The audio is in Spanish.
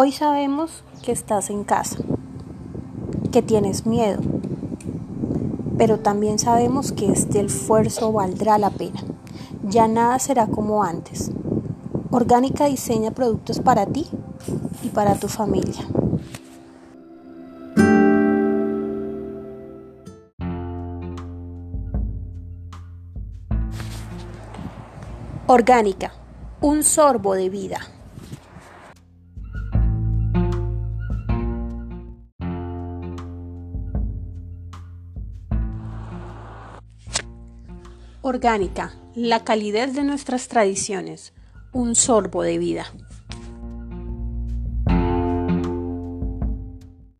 Hoy sabemos que estás en casa, que tienes miedo, pero también sabemos que este esfuerzo valdrá la pena. Ya nada será como antes. Orgánica diseña productos para ti y para tu familia. Orgánica, un sorbo de vida. Orgánica, la calidez de nuestras tradiciones, un sorbo de vida.